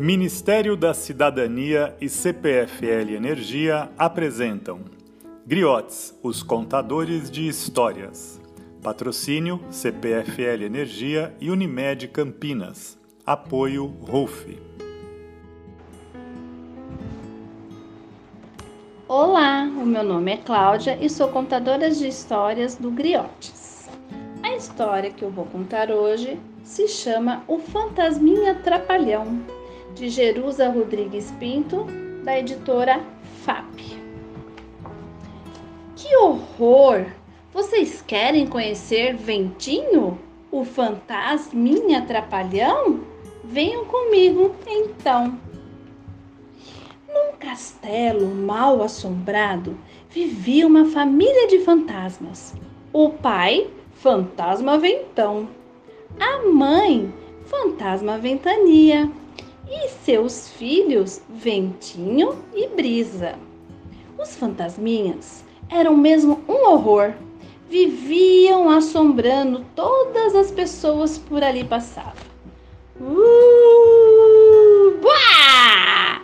Ministério da Cidadania e CPFL Energia apresentam Griotes, os contadores de histórias. Patrocínio CPFL Energia e Unimed Campinas. Apoio RUF. Olá, o meu nome é Cláudia e sou contadora de histórias do Griotes. A história que eu vou contar hoje se chama O Fantasminha Trapalhão de Jerusa Rodrigues Pinto, da editora FAP. Que horror! Vocês querem conhecer Ventinho, o fantasminha trapalhão? Venham comigo então. Num castelo mal assombrado vivia uma família de fantasmas. O pai, fantasma ventão. A mãe, fantasma ventania e seus filhos Ventinho e Brisa. Os fantasminhas eram mesmo um horror. Viviam assombrando todas as pessoas por ali passavam. Uh, buá!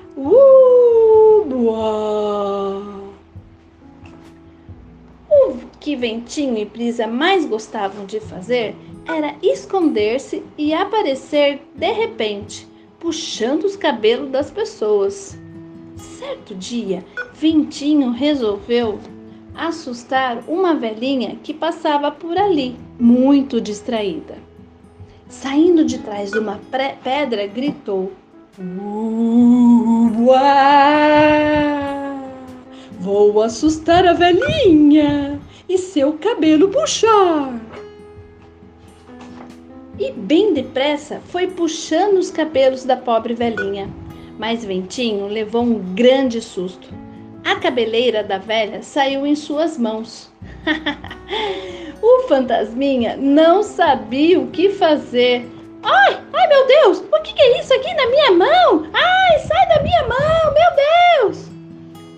O que Ventinho e Brisa mais gostavam de fazer era esconder-se e aparecer de repente puxando os cabelos das pessoas. Certo dia, Ventinho resolveu assustar uma velhinha que passava por ali, muito distraída. Saindo de trás de uma pedra, gritou: Vou assustar a velhinha e seu cabelo puxar e bem depressa foi puxando os cabelos da pobre velhinha. Mas Ventinho levou um grande susto. A cabeleira da velha saiu em suas mãos. o fantasminha não sabia o que fazer. Ai, ai meu Deus, o que é isso aqui na minha mão? Ai, sai da minha mão, meu Deus!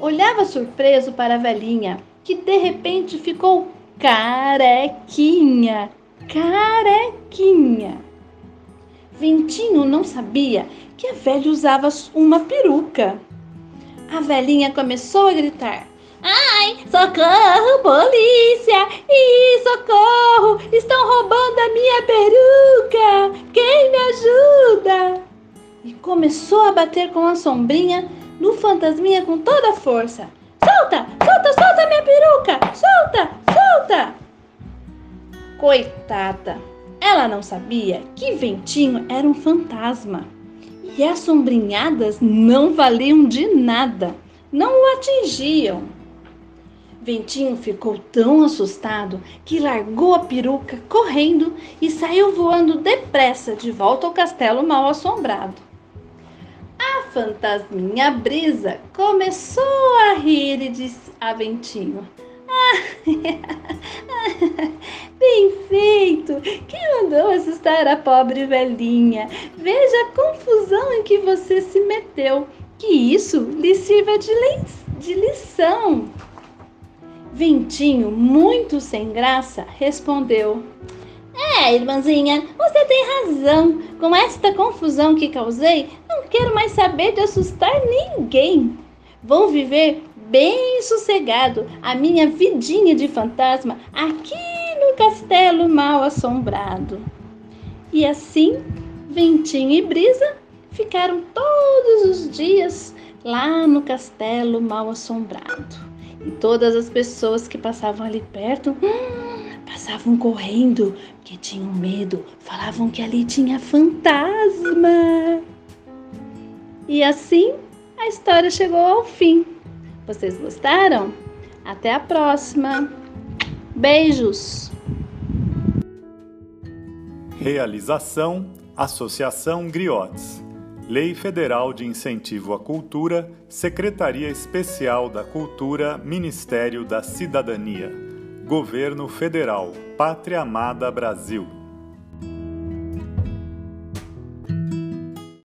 Olhava surpreso para a velhinha, que de repente ficou carequinha carequinha. Ventinho não sabia que a velha usava uma peruca. A velhinha começou a gritar: Ai, socorro, polícia! Ih, socorro! Estão roubando a minha peruca! Quem me ajuda? E começou a bater com a sombrinha no fantasminha com toda a força. Solta! Solta, solta minha peruca! Solta! Solta! Coitada! Ela não sabia que Ventinho era um fantasma e as sombrinhadas não valiam de nada, não o atingiam. Ventinho ficou tão assustado que largou a peruca correndo e saiu voando depressa de volta ao castelo mal assombrado. A fantasminha Brisa começou a rir e disse a Ventinho: feito! Quem mandou assustar a pobre velhinha? Veja a confusão em que você se meteu. Que isso lhe sirva de, de lição. Ventinho, muito sem graça, respondeu: É, irmãzinha, você tem razão. Com esta confusão que causei, não quero mais saber de assustar ninguém. Vou viver bem sossegado a minha vidinha de fantasma aqui no castelo mal assombrado. E assim, Ventinho e Brisa ficaram todos os dias lá no castelo mal assombrado. E todas as pessoas que passavam ali perto hum, passavam correndo, porque tinham medo, falavam que ali tinha fantasma. E assim a história chegou ao fim. Vocês gostaram? Até a próxima! Beijos! Realização Associação Griotes. Lei Federal de Incentivo à Cultura, Secretaria Especial da Cultura, Ministério da Cidadania. Governo Federal, Pátria Amada Brasil.